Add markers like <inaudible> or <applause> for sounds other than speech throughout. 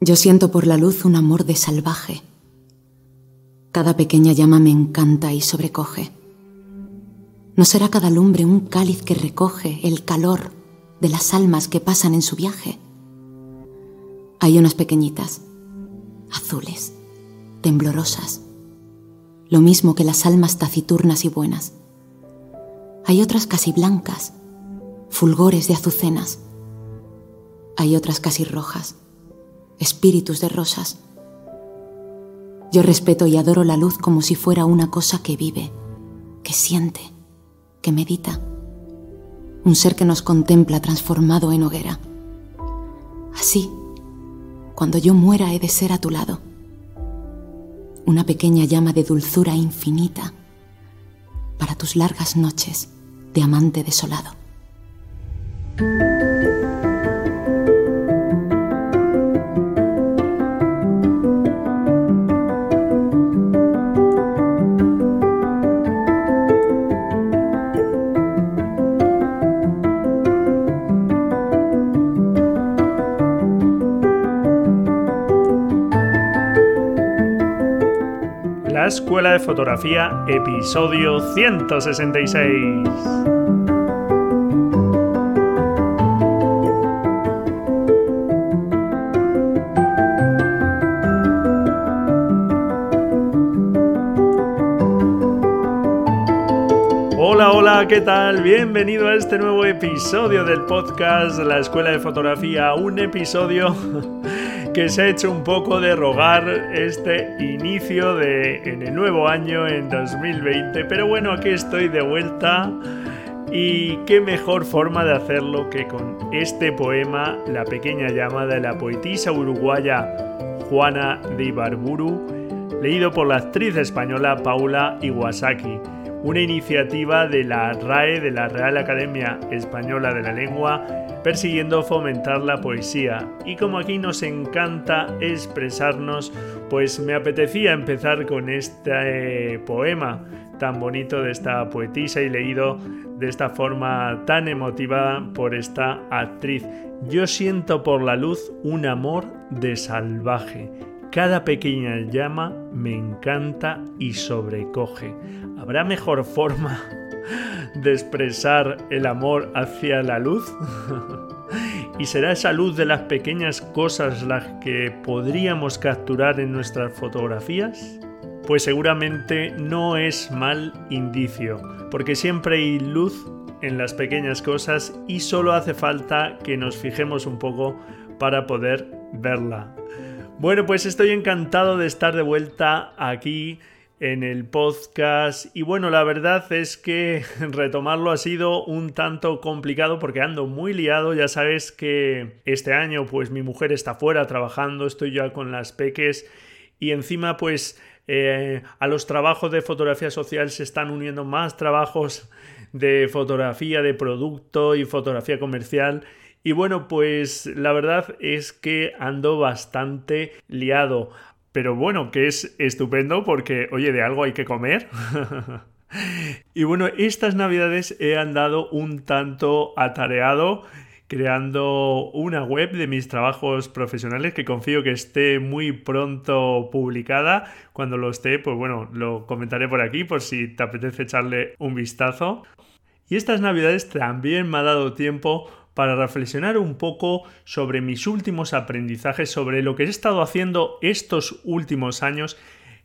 Yo siento por la luz un amor de salvaje. Cada pequeña llama me encanta y sobrecoge. ¿No será cada lumbre un cáliz que recoge el calor de las almas que pasan en su viaje? Hay unas pequeñitas, azules, temblorosas, lo mismo que las almas taciturnas y buenas. Hay otras casi blancas, fulgores de azucenas. Hay otras casi rojas, espíritus de rosas. Yo respeto y adoro la luz como si fuera una cosa que vive, que siente, que medita. Un ser que nos contempla transformado en hoguera. Así, cuando yo muera he de ser a tu lado. Una pequeña llama de dulzura infinita para tus largas noches de amante desolado. Fotografía, episodio 166. Hola, hola, ¿qué tal? Bienvenido a este nuevo episodio del podcast La Escuela de Fotografía, un episodio que se ha hecho un poco de rogar este inicio de en el nuevo año en 2020, pero bueno, aquí estoy de vuelta. Y qué mejor forma de hacerlo que con este poema La pequeña llama de la poetisa uruguaya Juana de Ibarburu, leído por la actriz española Paula Iwasaki una iniciativa de la RAE, de la Real Academia Española de la Lengua, persiguiendo fomentar la poesía. Y como aquí nos encanta expresarnos, pues me apetecía empezar con este poema tan bonito de esta poetisa y leído de esta forma tan emotiva por esta actriz. Yo siento por la luz un amor de salvaje cada pequeña llama me encanta y sobrecoge. ¿Habrá mejor forma de expresar el amor hacia la luz? <laughs> ¿Y será esa luz de las pequeñas cosas las que podríamos capturar en nuestras fotografías? Pues seguramente no es mal indicio, porque siempre hay luz en las pequeñas cosas y solo hace falta que nos fijemos un poco para poder verla. Bueno, pues estoy encantado de estar de vuelta aquí en el podcast. Y bueno, la verdad es que <laughs> retomarlo ha sido un tanto complicado porque ando muy liado, ya sabes que este año pues mi mujer está fuera trabajando, estoy ya con las peques. Y encima pues eh, a los trabajos de fotografía social se están uniendo más trabajos de fotografía de producto y fotografía comercial y bueno, pues la verdad es que ando bastante liado. Pero bueno, que es estupendo porque, oye, de algo hay que comer. <laughs> y bueno, estas navidades he andado un tanto atareado creando una web de mis trabajos profesionales que confío que esté muy pronto publicada. Cuando lo esté, pues bueno, lo comentaré por aquí por si te apetece echarle un vistazo. Y estas navidades también me ha dado tiempo para reflexionar un poco sobre mis últimos aprendizajes, sobre lo que he estado haciendo estos últimos años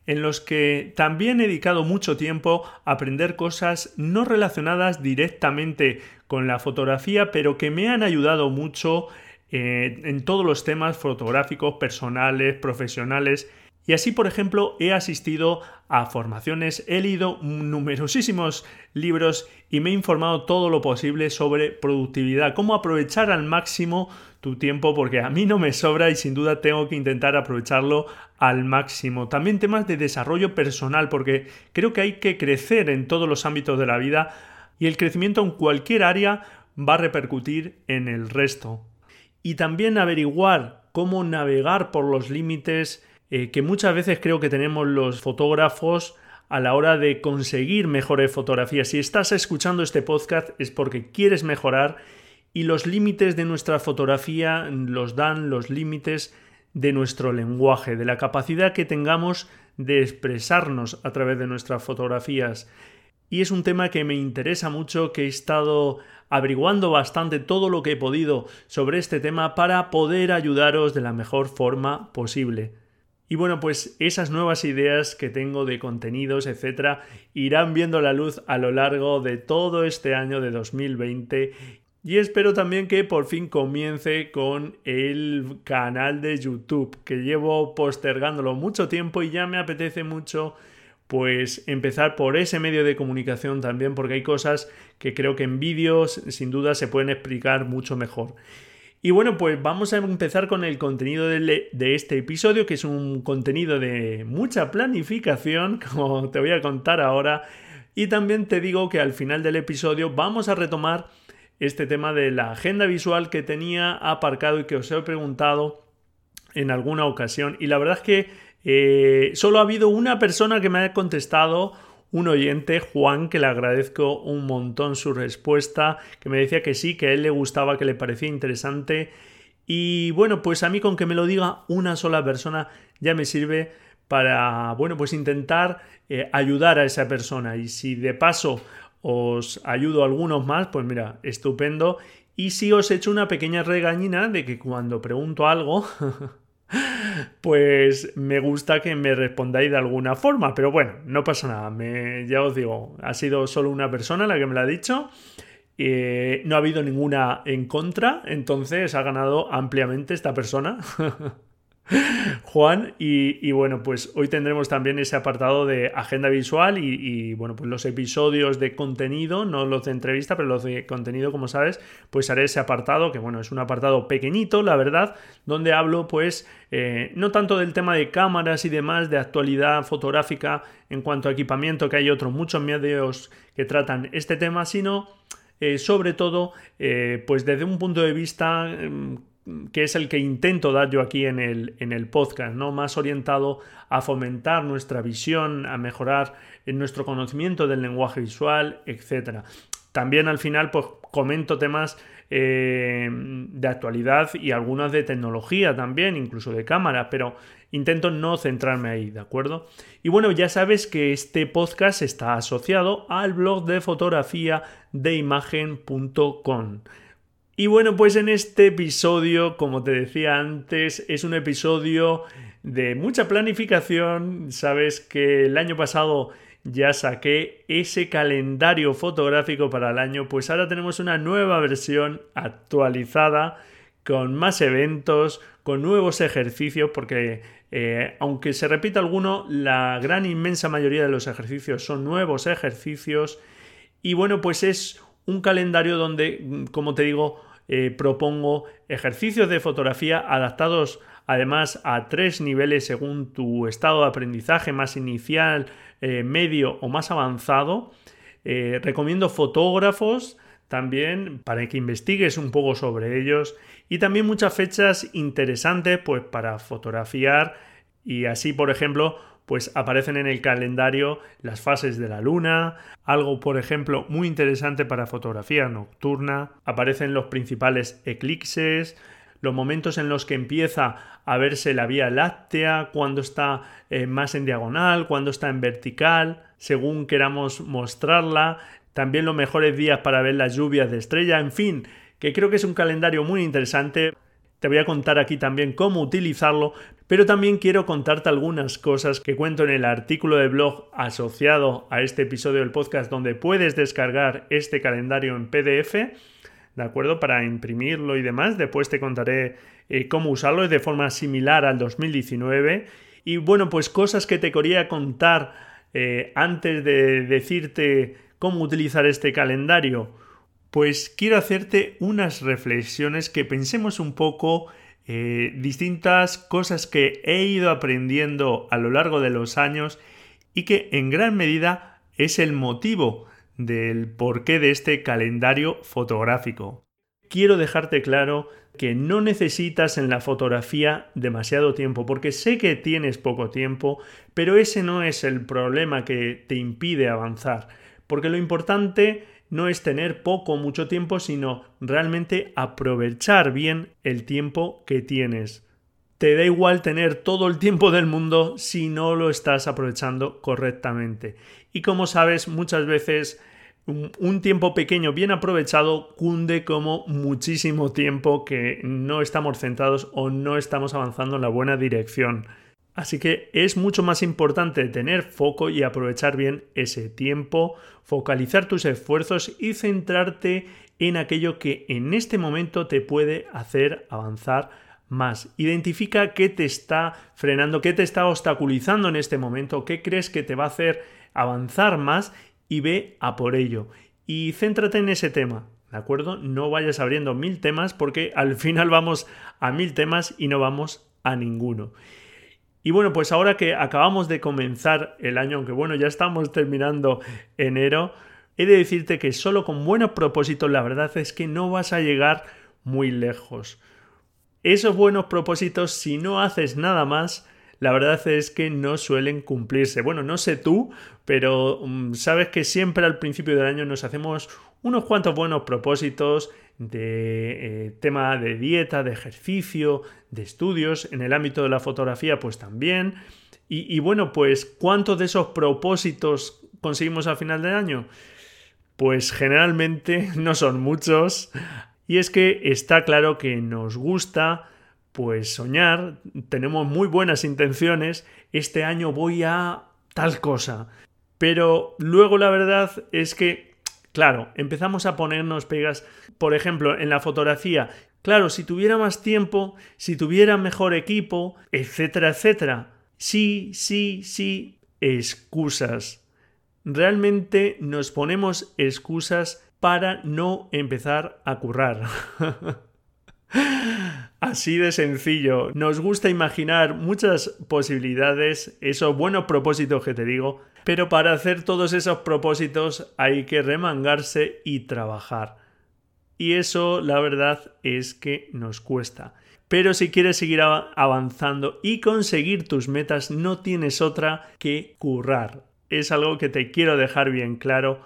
en los que también he dedicado mucho tiempo a aprender cosas no relacionadas directamente con la fotografía, pero que me han ayudado mucho eh, en todos los temas fotográficos, personales, profesionales y así, por ejemplo, he asistido a formaciones, he leído numerosísimos libros y me he informado todo lo posible sobre productividad, cómo aprovechar al máximo tu tiempo, porque a mí no me sobra y sin duda tengo que intentar aprovecharlo al máximo. También temas de desarrollo personal, porque creo que hay que crecer en todos los ámbitos de la vida y el crecimiento en cualquier área va a repercutir en el resto. Y también averiguar cómo navegar por los límites eh, que muchas veces creo que tenemos los fotógrafos a la hora de conseguir mejores fotografías. Si estás escuchando este podcast es porque quieres mejorar y los límites de nuestra fotografía los dan los límites de nuestro lenguaje, de la capacidad que tengamos de expresarnos a través de nuestras fotografías. Y es un tema que me interesa mucho, que he estado averiguando bastante todo lo que he podido sobre este tema para poder ayudaros de la mejor forma posible. Y bueno, pues esas nuevas ideas que tengo de contenidos, etcétera, irán viendo la luz a lo largo de todo este año de 2020 y espero también que por fin comience con el canal de YouTube, que llevo postergándolo mucho tiempo y ya me apetece mucho pues empezar por ese medio de comunicación también, porque hay cosas que creo que en vídeos sin duda se pueden explicar mucho mejor. Y bueno, pues vamos a empezar con el contenido de, de, este episodio, que es un contenido de mucha planificación, <laughs> como te voy a contar ahora. Y también te digo que al final del episodio vamos a retomar este tema de la agenda visual que tenía aparcado y que os he preguntado en alguna ocasión. Y la verdad es que eh, solo ha habido una persona que me ha contestado, un oyente, Juan, que le agradezco un montón su respuesta, que me decía que sí, que a él le gustaba, que le parecía interesante. Y bueno, pues a mí con que me lo diga una sola persona ya me sirve para, bueno, pues intentar eh, ayudar a esa persona. Y si de paso os ayudo a algunos más, pues mira, estupendo. Y si os echo una pequeña regañina de que cuando pregunto algo, <laughs> pues me gusta que me respondáis de alguna forma. Pero bueno, no pasa nada. Me, ya os digo, ha sido solo una persona la que me lo ha dicho. Eh, no ha habido ninguna en contra, entonces ha ganado ampliamente esta persona. <laughs> Juan, y, bueno, pues hoy tendremos también ese apartado de agenda visual y, bueno, pues los episodios de contenido, no los de entrevista, pero los de contenido, como sabes, pues haré ese apartado, que bueno, es un apartado pequeñito, la verdad, donde hablo pues eh, no tanto del tema de cámaras y demás, de actualidad fotográfica en cuanto a equipamiento, que hay otros muchos medios que tratan este tema, sino... Eh, sobre todo, eh, pues desde un punto de vista em, que es el que intento dar yo aquí en el, en el podcast, ¿no? Más orientado a fomentar nuestra visión, a mejorar en nuestro conocimiento del lenguaje visual, etc. También al final, pues comento temas eh, de actualidad y algunas de tecnología también, incluso de cámara, pero intento no centrarme ahí, ¿de acuerdo? Y bueno, ya sabes que este podcast está asociado al blog de fotografía de imagen.com. Y bueno, pues en este episodio, como te decía antes, es un episodio de mucha planificación. Sabes que el año pasado ya saqué ese calendario fotográfico para el año, pues ahora tenemos una nueva versión actualizada con más eventos, con nuevos ejercicios, porque eh, aunque se repita alguno, la gran inmensa mayoría de los ejercicios son nuevos ejercicios. Y bueno, pues es un calendario donde, como te digo, eh, propongo ejercicios de fotografía adaptados además a tres niveles según tu estado de aprendizaje más inicial, eh, medio o más avanzado. Eh, recomiendo fotógrafos también para que investigues un poco sobre ellos y también muchas fechas interesantes pues para fotografiar y así por ejemplo pues aparecen en el calendario las fases de la luna, algo por ejemplo muy interesante para fotografía nocturna, aparecen los principales eclipses, los momentos en los que empieza a verse la vía láctea, cuando está eh, más en diagonal, cuando está en vertical, según queramos mostrarla, también los mejores días para ver las lluvias de estrella, en fin, que creo que es un calendario muy interesante. Te voy a contar aquí también cómo utilizarlo, pero también quiero contarte algunas cosas que cuento en el artículo de blog asociado a este episodio del podcast donde puedes descargar este calendario en PDF, ¿de acuerdo? Para imprimirlo y demás. Después te contaré eh, cómo usarlo de forma similar al 2019. Y bueno, pues cosas que te quería contar eh, antes de decirte cómo utilizar este calendario. Pues quiero hacerte unas reflexiones que pensemos un poco eh, distintas cosas que he ido aprendiendo a lo largo de los años y que en gran medida es el motivo del porqué de este calendario fotográfico. Quiero dejarte claro que no necesitas en la fotografía demasiado tiempo, porque sé que tienes poco tiempo, pero ese no es el problema que te impide avanzar, porque lo importante no es tener poco o mucho tiempo, sino realmente aprovechar bien el tiempo que tienes. te da igual tener todo el tiempo del mundo si no lo estás aprovechando correctamente. Y como sabes, muchas veces un tiempo pequeño bien aprovechado cunde como muchísimo tiempo que no estamos centrados o no estamos avanzando en la buena dirección. Así que es mucho más importante tener foco y aprovechar bien ese tiempo, focalizar tus esfuerzos y centrarte en aquello que en este momento te puede hacer avanzar más. Identifica qué te está frenando, qué te está obstaculizando en este momento, qué crees que te va a hacer avanzar más y ve a por ello. Y céntrate en ese tema, ¿de acuerdo? No vayas abriendo mil temas porque al final vamos a mil temas y no vamos a ninguno. Y bueno, pues ahora que acabamos de comenzar el año, aunque bueno, ya estamos terminando enero, he de decirte que solo con buenos propósitos la verdad es que no vas a llegar muy lejos. Esos buenos propósitos, si no haces nada más, la verdad es que no suelen cumplirse. Bueno, no sé tú, pero mm, sabes que siempre al principio del año nos hacemos unos cuantos buenos propósitos de eh, tema de dieta, de ejercicio, de estudios, en el ámbito de la fotografía pues también. Y, y bueno, pues ¿cuántos de esos propósitos conseguimos al final del año? Pues generalmente <laughs> no son muchos. Y es que está claro que nos gusta pues soñar, tenemos muy buenas intenciones, este año voy a tal cosa. Pero luego la verdad es que, claro, empezamos a ponernos pegas, por ejemplo, en la fotografía. Claro, si tuviera más tiempo, si tuviera mejor equipo, etcétera, etcétera. Sí, sí, sí, excusas. Realmente nos ponemos excusas para no empezar a currar. <laughs> Así de sencillo. Nos gusta imaginar muchas posibilidades, esos buenos propósitos que te digo, pero para hacer todos esos propósitos hay que remangarse y trabajar. Y eso, la verdad, es que nos cuesta. Pero si quieres seguir avanzando y conseguir tus metas, no tienes otra que currar. Es algo que te quiero dejar bien claro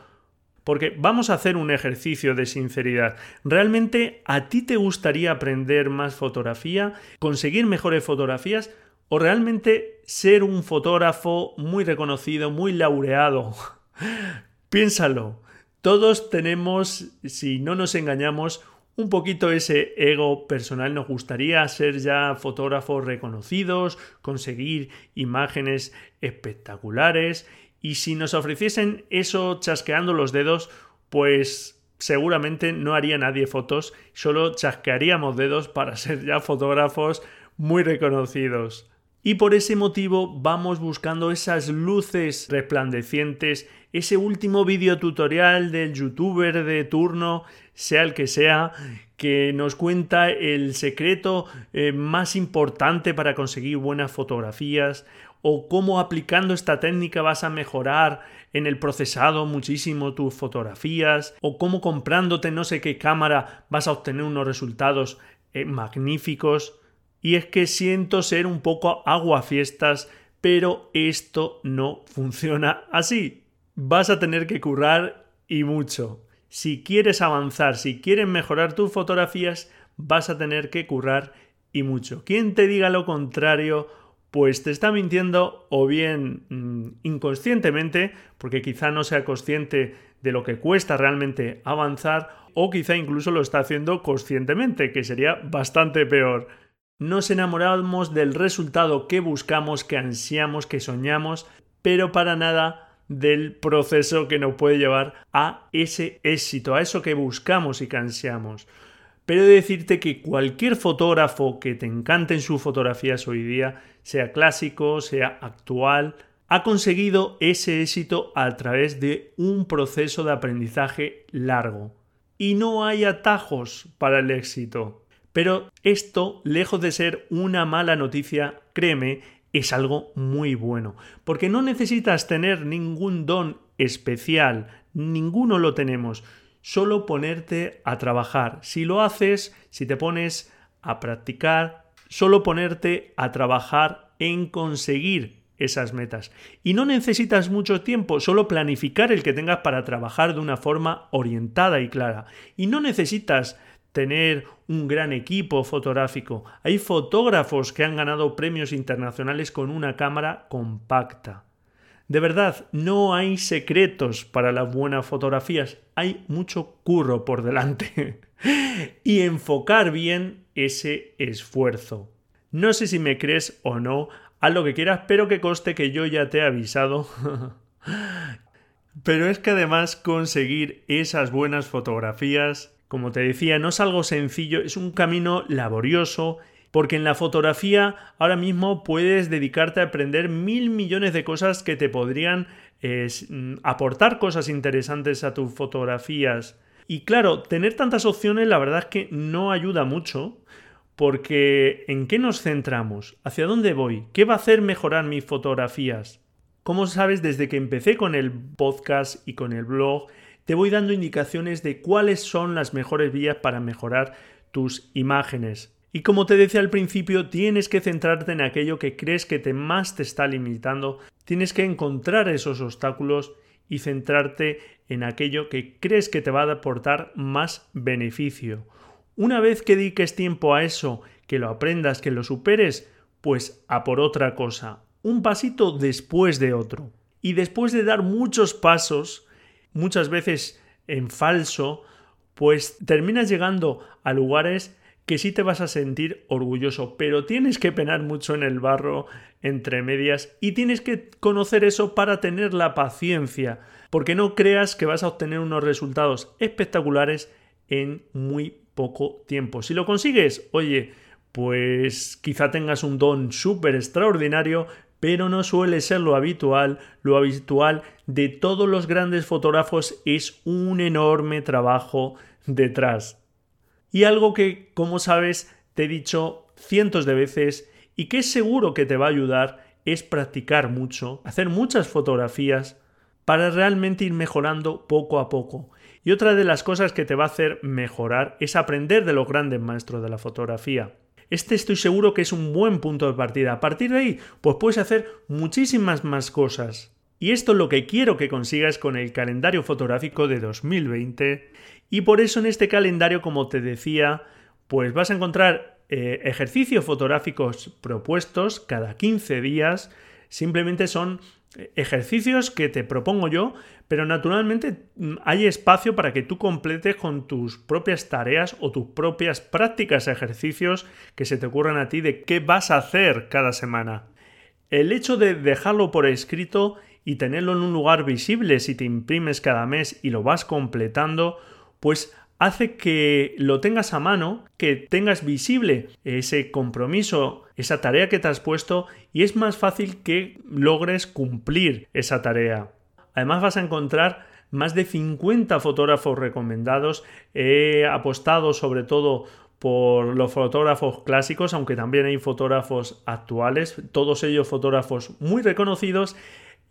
porque vamos a hacer un ejercicio de sinceridad. ¿Realmente a ti te gustaría aprender más fotografía, conseguir mejores fotografías o realmente ser un fotógrafo muy reconocido, muy laureado? <laughs> Piénsalo. Todos tenemos, si no nos engañamos, un poquito ese ego personal. Nos gustaría ser ya fotógrafos reconocidos, conseguir imágenes espectaculares y si nos ofreciesen eso chasqueando los dedos, pues seguramente no haría nadie fotos, solo chasquearíamos dedos para ser ya fotógrafos muy reconocidos. Y por ese motivo vamos buscando esas luces resplandecientes, ese último vídeo tutorial del youtuber de turno, sea el que sea, que nos cuenta el secreto eh, más importante para conseguir buenas fotografías, o cómo aplicando esta técnica vas a mejorar en el procesado muchísimo tus fotografías, o cómo comprándote no sé qué cámara vas a obtener unos resultados eh, magníficos. Y es que siento ser un poco aguafiestas, pero esto no funciona así. Vas a tener que currar y mucho. Si quieres avanzar, si quieres mejorar tus fotografías, vas a tener que currar y mucho. Quien te diga lo contrario, pues te está mintiendo o bien mm, inconscientemente, porque quizá no sea consciente de lo que cuesta realmente avanzar, o quizá incluso lo está haciendo conscientemente, que sería bastante peor. Nos enamoramos del resultado que buscamos, que ansiamos, que soñamos, pero para nada del proceso que nos puede llevar a ese éxito, a eso que buscamos y que ansiamos. Pero he de decirte que cualquier fotógrafo que te encanten sus fotografías hoy día, sea clásico, sea actual, ha conseguido ese éxito a través de un proceso de aprendizaje largo. Y no hay atajos para el éxito. Pero esto, lejos de ser una mala noticia, créeme, es algo muy bueno, porque no necesitas tener ningún don especial, ninguno lo tenemos solo ponerte a trabajar. Si lo haces, si te pones a practicar, solo ponerte a trabajar en conseguir esas metas. Y no necesitas mucho tiempo, solo planificar el que tengas para trabajar de una forma orientada y clara. Y no necesitas tener un gran equipo fotográfico. Hay fotógrafos que han ganado premios internacionales con una cámara compacta. De verdad, no hay secretos para las buenas fotografías, hay mucho curro por delante. <laughs> <laughs> y enfocar bien ese esfuerzo. No sé si me crees o no, haz lo que quieras, pero que coste que yo ya te he avisado. <laughs> pero es que además conseguir esas buenas fotografías, como te decía, no es algo sencillo, es un camino laborioso porque en la fotografía ahora mismo puedes dedicarte a aprender mil millones de cosas que te podrían mm, aportar cosas interesantes a tus fotografías. Y claro, tener tantas opciones la verdad es que no ayuda mucho, porque ¿en qué nos centramos? ¿Hacia dónde voy? ¿Qué va a hacer mejorar mis fotografías? Como sabes, desde que empecé con el podcast y con el blog, te voy dando indicaciones de cuáles son las mejores vías para mejorar tus imágenes. Y como te decía al principio, tienes que centrarte en aquello que crees que te más te está limitando, tienes que encontrar esos obstáculos y centrarte en aquello que crees que te va a aportar más beneficio. Una vez que dediques tiempo a eso, que lo aprendas, que lo superes, pues a por otra cosa, un pasito después de otro. Y después de dar muchos pasos, muchas veces en falso, pues terminas llegando a lugares que sí te vas a sentir orgulloso, pero tienes que penar mucho en el barro entre medias y tienes que conocer eso para tener la paciencia, porque no creas que vas a obtener unos resultados espectaculares en muy poco tiempo. Si lo consigues, oye, pues quizá tengas un don súper extraordinario, pero no suele ser lo habitual. Lo habitual de todos los grandes fotógrafos es un enorme trabajo detrás. Y algo que, como sabes, te he dicho cientos de veces y que seguro que te va a ayudar es practicar mucho, hacer muchas fotografías para realmente ir mejorando poco a poco. Y otra de las cosas que te va a hacer mejorar es aprender de los grandes maestros de la fotografía. Este estoy seguro que es un buen punto de partida. A partir de ahí, pues puedes hacer muchísimas más cosas. Y esto es lo que quiero que consigas con el calendario fotográfico de 2020 y por eso en este calendario, como te decía, pues vas a encontrar eh, ejercicios fotográficos propuestos cada 15 días. Simplemente son eh, ejercicios que te propongo yo, pero naturalmente mm, hay espacio para que tú completes con tus propias tareas o tus propias prácticas ejercicios que se te ocurran a ti de qué vas a hacer cada semana. El hecho de dejarlo por escrito y tenerlo en un lugar visible si te imprimes cada mes y lo vas completando, pues hace que lo tengas a mano, que tengas visible ese compromiso, esa tarea que te has puesto y es más fácil que logres cumplir esa tarea. Además vas a encontrar más de 50 fotógrafos recomendados. He apostado sobre todo por los fotógrafos clásicos, aunque también hay fotógrafos actuales, todos ellos fotógrafos muy reconocidos.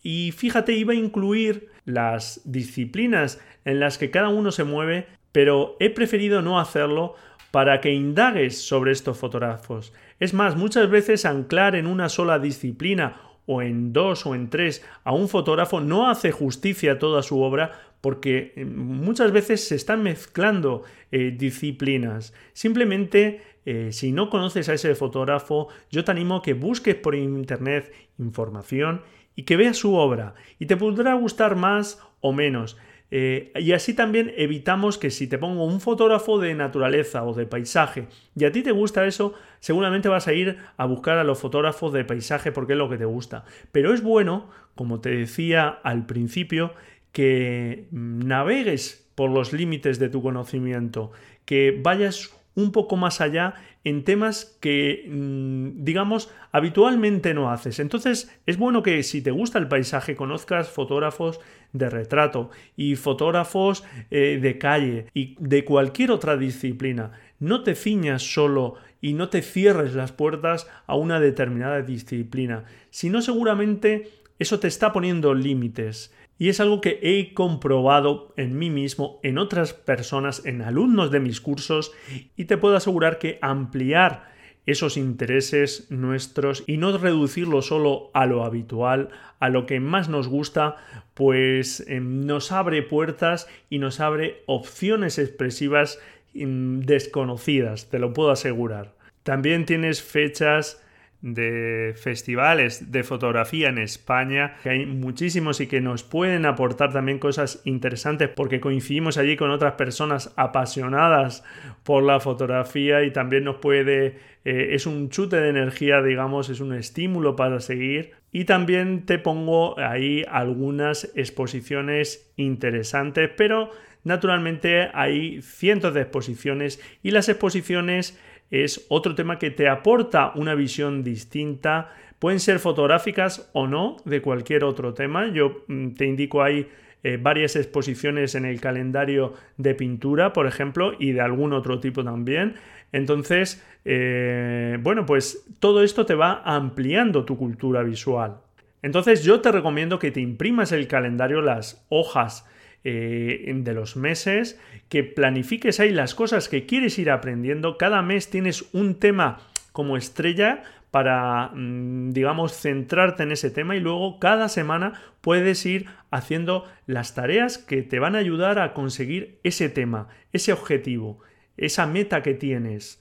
Y fíjate, iba a incluir las disciplinas en las que cada uno se mueve, pero he preferido no hacerlo para que indagues sobre estos fotógrafos. Es más, muchas veces anclar en una sola disciplina o en dos o en tres a un fotógrafo no hace justicia a toda su obra porque eh, muchas veces se están mezclando eh, disciplinas. Simplemente, eh, si no conoces a ese fotógrafo, yo te animo a que busques por internet información y que veas su obra y te podrá gustar más o menos. Eh, y así también evitamos que si te pongo un fotógrafo de naturaleza o de paisaje y a ti te gusta eso, seguramente vas a ir a buscar a los fotógrafos de paisaje porque es lo que te gusta. Pero es bueno, como te decía al principio, que navegues por los límites de tu conocimiento, que vayas un poco más allá en temas que, mm, digamos, habitualmente no haces. Entonces, es bueno que si te gusta el paisaje, conozcas fotógrafos de retrato y fotógrafos eh, de calle y de cualquier otra disciplina. No te ciñas solo y no te cierres las puertas a una determinada disciplina, sino seguramente eso te está poniendo límites. Y es algo que he comprobado en mí mismo, en otras personas, en alumnos de mis cursos, y te puedo asegurar que ampliar esos intereses nuestros y no reducirlo solo a lo habitual, a lo que más nos gusta, pues em, nos abre puertas y nos abre opciones expresivas mm, desconocidas, te lo puedo asegurar. También tienes fechas de festivales de fotografía en España, que hay muchísimos y que nos pueden aportar también cosas interesantes porque coincidimos allí con otras personas apasionadas por la fotografía y también nos puede, eh, es un chute de energía, digamos, es un estímulo para seguir. Y también te pongo ahí algunas exposiciones interesantes, pero naturalmente hay cientos de exposiciones y las exposiciones es otro tema que te aporta una visión distinta. Pueden ser fotográficas o no, de cualquier otro tema. Yo mm, te indico ahí eh, varias exposiciones en el calendario de pintura, por ejemplo, y de algún otro tipo también. Entonces, eh, bueno, pues todo esto te va ampliando tu cultura visual. Entonces yo te recomiendo que te imprimas el calendario, las hojas eh, de los meses, que planifiques ahí las cosas que quieres ir aprendiendo. Cada mes tienes un tema como estrella para, mm, digamos, centrarte en ese tema y luego cada semana puedes ir haciendo las tareas que te van a ayudar a conseguir ese tema, ese objetivo, esa meta que tienes.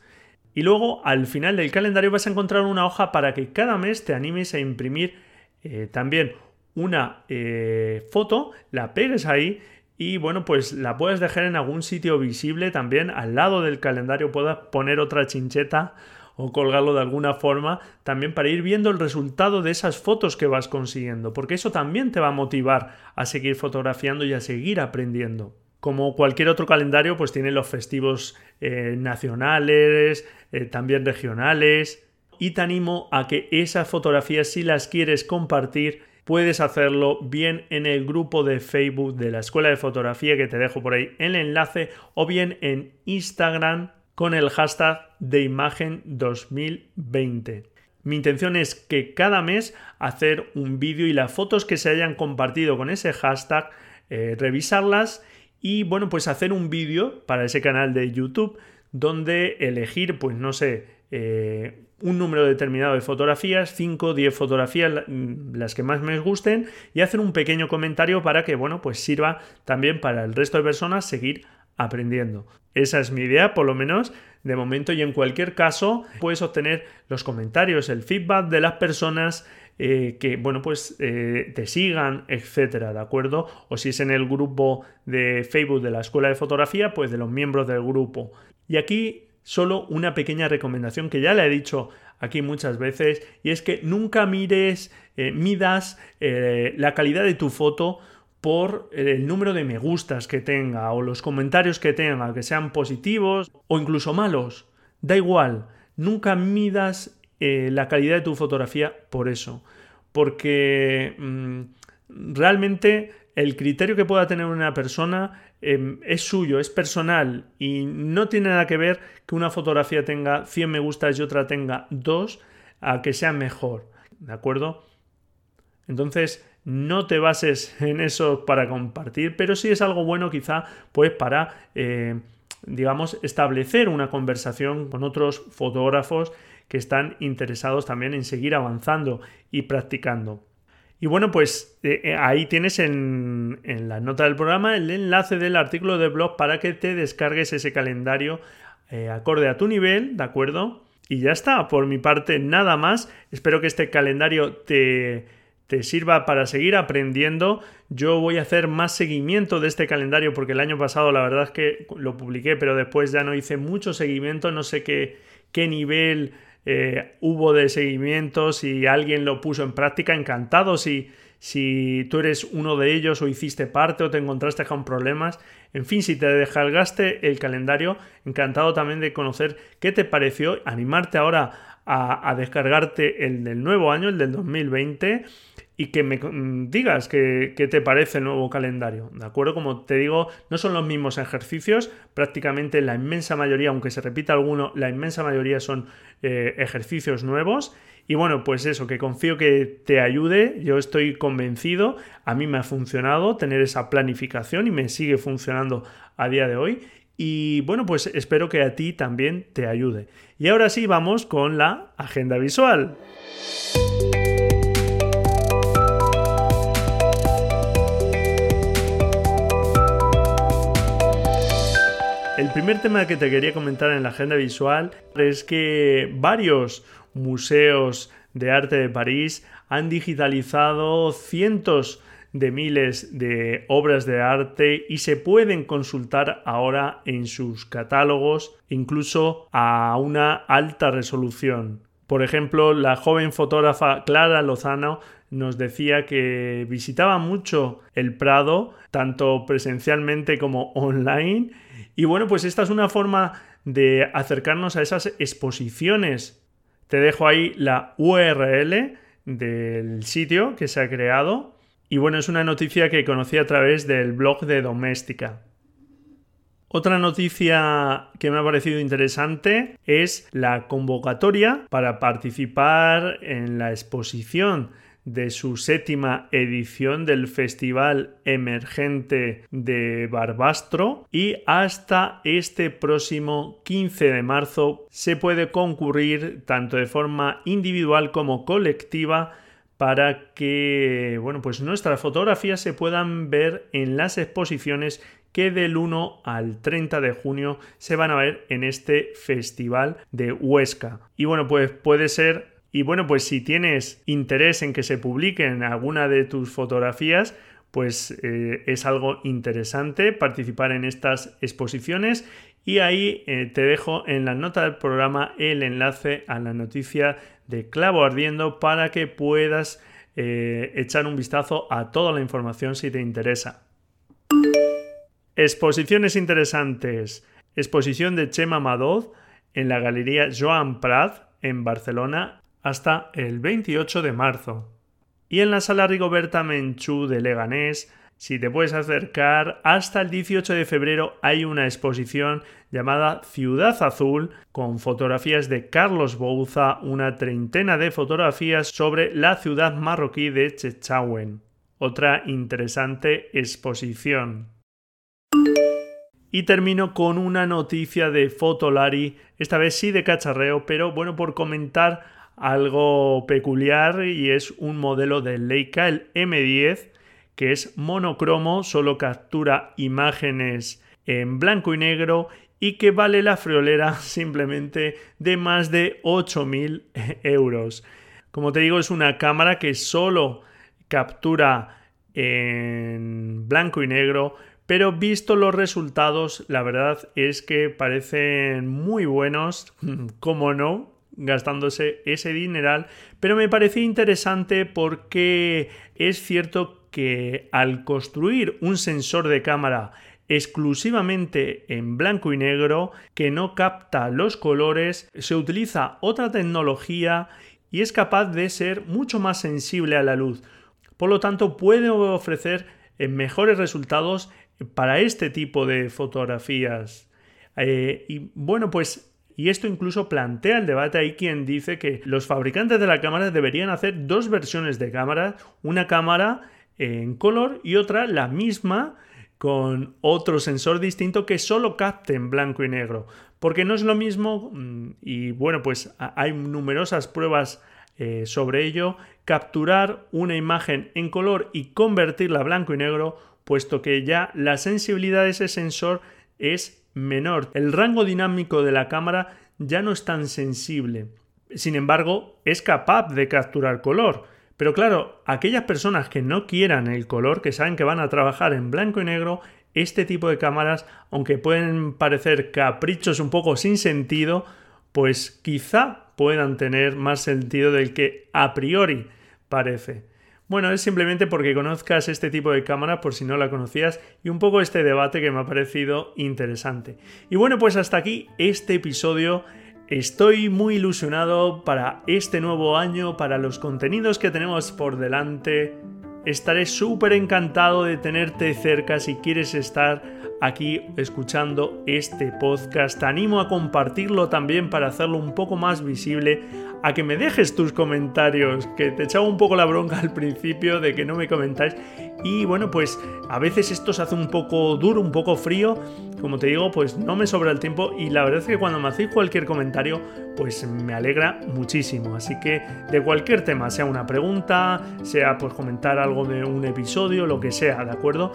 Y luego al final del calendario vas a encontrar una hoja para que cada mes te animes a imprimir eh, también una eh, foto, la pegues ahí y bueno, pues la puedes dejar en algún sitio visible también al lado del calendario, puedas poner otra chincheta o colgarlo de alguna forma también para ir viendo el resultado de esas fotos que vas consiguiendo, porque eso también te va a motivar a seguir fotografiando y a seguir aprendiendo. Como cualquier otro calendario, pues tiene los festivos eh, nacionales, eh, también regionales, y te animo a que esas fotografías, si las quieres compartir, puedes hacerlo bien en el grupo de Facebook de la Escuela de Fotografía que te dejo por ahí el enlace o bien en Instagram con el hashtag de imagen 2020. Mi intención es que cada mes hacer un vídeo y las fotos que se hayan compartido con ese hashtag, eh, revisarlas y bueno, pues hacer un vídeo para ese canal de YouTube donde elegir, pues no sé, eh, un número determinado de fotografías, 5 o 10 fotografías, mm, las que más me gusten, y hacer un pequeño comentario para que, bueno, pues sirva también para el resto de personas seguir aprendiendo. Esa es mi idea, por lo menos de momento, y en cualquier caso puedes obtener los comentarios, el feedback de las personas eh, que, bueno, pues eh, te sigan, etcétera, ¿de acuerdo? O si es en el grupo de Facebook de la Escuela de Fotografía, pues de los miembros del grupo. Y aquí solo una pequeña recomendación que ya le he dicho aquí muchas veces y es que nunca mires, eh, midas eh, la calidad de tu foto por el número de me gustas que tenga o los comentarios que tenga, que sean positivos o incluso malos. Da igual, nunca midas eh, la calidad de tu fotografía por eso, porque mm, realmente el criterio que pueda tener una persona Em, es suyo, es personal y no tiene nada que ver que una fotografía tenga 100 me gustas y otra tenga 2 a que sea mejor, ¿de acuerdo? Entonces, no te bases <laughs> en eso para compartir, pero sí es algo bueno quizá pues para, eh, digamos, establecer una conversación con otros fotógrafos que están interesados también en seguir avanzando y practicando. Y bueno, pues eh, eh, ahí tienes en, la nota del programa el enlace del artículo de blog para que te descargues ese calendario eh, acorde a tu nivel, ¿de acuerdo? Y ya está, por mi parte nada más. Espero que este calendario te, te sirva para seguir aprendiendo. Yo voy a hacer más seguimiento de este calendario porque el año pasado la verdad es que lo publiqué, pero después ya no hice mucho seguimiento, no sé qué, qué nivel eh, hubo de seguimiento, si alguien lo puso en práctica, encantado si, si tú eres uno de ellos o hiciste parte o te encontraste con problemas. En fin, si te descargaste el calendario, encantado también de conocer qué te pareció, animarte ahora a, a descargarte el del nuevo año, el del 2020 y que me mm, digas qué, te parece el nuevo calendario. ¿De acuerdo? Como te digo, no son los mismos ejercicios, prácticamente la inmensa mayoría, aunque se repita alguno, la inmensa mayoría son eh, ejercicios nuevos. Y bueno, pues eso, que confío que te ayude, yo estoy convencido, a mí me ha funcionado tener esa planificación y me sigue funcionando a día de hoy. Y bueno, pues espero que a ti también te ayude. Y ahora sí, vamos con la agenda visual. El primer tema que te quería comentar en la agenda visual es que varios museos de arte de París han digitalizado cientos de miles de obras de arte y se pueden consultar ahora en sus catálogos incluso a una alta resolución. Por ejemplo, la joven fotógrafa Clara Lozano nos decía que visitaba mucho el Prado, tanto presencialmente como online. Y bueno, pues esta es una forma de acercarnos a esas exposiciones. Te dejo ahí la URL del sitio que se ha creado. Y bueno, es una noticia que conocí a través del blog de Doméstica. Otra noticia que me ha parecido interesante es la convocatoria para participar en la exposición de su séptima edición del Festival Emergente de Barbastro y hasta este próximo 15 de marzo se puede concurrir tanto de forma individual como colectiva para que bueno, pues nuestras fotografías se puedan ver en las exposiciones que del 1 al 30 de junio se van a ver en este festival de Huesca. Y bueno, pues puede ser y bueno, pues si tienes interés en que se publiquen alguna de tus fotografías, pues eh, es algo interesante participar en estas exposiciones y ahí eh, te dejo en la nota del programa el enlace a la noticia de Clavo Ardiendo para que puedas eh, echar un vistazo a toda la información si te interesa. Exposiciones interesantes. Exposición de Chema Madoz en la Galería Joan Prat en Barcelona hasta el 28 de marzo. Y en la Sala Rigoberta Menchú de Leganés, si te puedes acercar, hasta el 18 de febrero hay una exposición llamada Ciudad Azul con fotografías de Carlos Bouza, una treintena de fotografías sobre la ciudad marroquí de Chechauen. Otra interesante exposición. Y termino con una noticia de Fotolari, esta vez sí de cacharreo, pero bueno, por comentar algo peculiar y es un modelo de Leica, el M10, que es monocromo, solo captura imágenes en blanco y negro y que vale la friolera <laughs> simplemente de más de 8.000 euros. Como te digo, es una cámara que solo captura en blanco y negro, pero visto los resultados, la verdad es que parecen muy buenos, <laughs> como no, gastándose ese dineral, pero me parece interesante porque es cierto que al construir un sensor de cámara exclusivamente en blanco y negro que no capta los colores, se utiliza otra tecnología y es capaz de ser mucho más sensible a la luz. Por lo tanto, puede ofrecer mejores resultados para este tipo de fotografías. Eh, y bueno, pues y esto incluso plantea el debate. Hay quien dice que los fabricantes de la cámara deberían hacer dos versiones de cámara, una cámara en color y otra la misma con otro sensor distinto que solo capte en blanco y negro. Porque no es lo mismo, mm, y bueno, pues hay numerosas pruebas eh, sobre ello, capturar una imagen en color y convertirla a blanco y negro puesto que ya la sensibilidad de ese sensor es menor. El rango dinámico de la cámara ya no es tan sensible. Sin embargo, es capaz de capturar color. Pero claro, aquellas personas que no quieran el color, que saben que van a trabajar en blanco y negro, este tipo de cámaras, aunque pueden parecer caprichos un poco sin sentido, pues quizá puedan tener más sentido del que a priori parece. Bueno, es simplemente porque conozcas este tipo de cámara por si no la conocías y un poco este debate que me ha parecido interesante. Y bueno, pues hasta aquí este episodio. Estoy muy ilusionado para este nuevo año, para los contenidos que tenemos por delante. Estaré súper encantado de tenerte cerca si quieres estar aquí escuchando este podcast. Te animo a compartirlo también para hacerlo un poco más visible, a que me dejes tus comentarios, que te echaba un poco la bronca al principio de que no me comentáis, Y bueno, pues a veces esto se hace un poco duro, un poco frío. Como te digo, pues no me sobra el tiempo y la verdad es que cuando me hacéis cualquier comentario, pues me alegra muchísimo. Así que de cualquier tema, sea una pregunta, sea pues comentar algo de un episodio, lo que sea, ¿de acuerdo?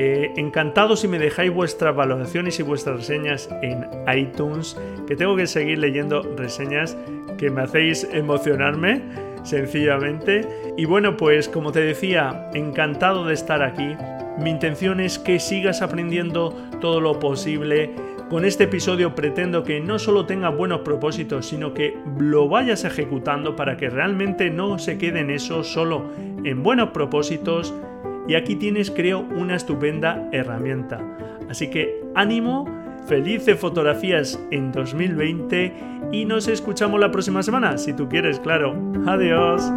Eh, encantado si me dejáis vuestras valoraciones y vuestras reseñas en iTunes, que tengo que seguir leyendo reseñas que me hacéis emocionarme sencillamente. Y bueno, pues como te decía, encantado de estar aquí. Mi intención es que sigas aprendiendo todo lo posible. Con este episodio pretendo que no solo tengas buenos propósitos, sino que lo vayas ejecutando para que realmente no se quede en eso solo en buenos propósitos. Y aquí tienes, creo, una estupenda herramienta. Así que ánimo felices fotografías en 2020 y nos escuchamos la próxima semana, si tú quieres, claro. Adiós.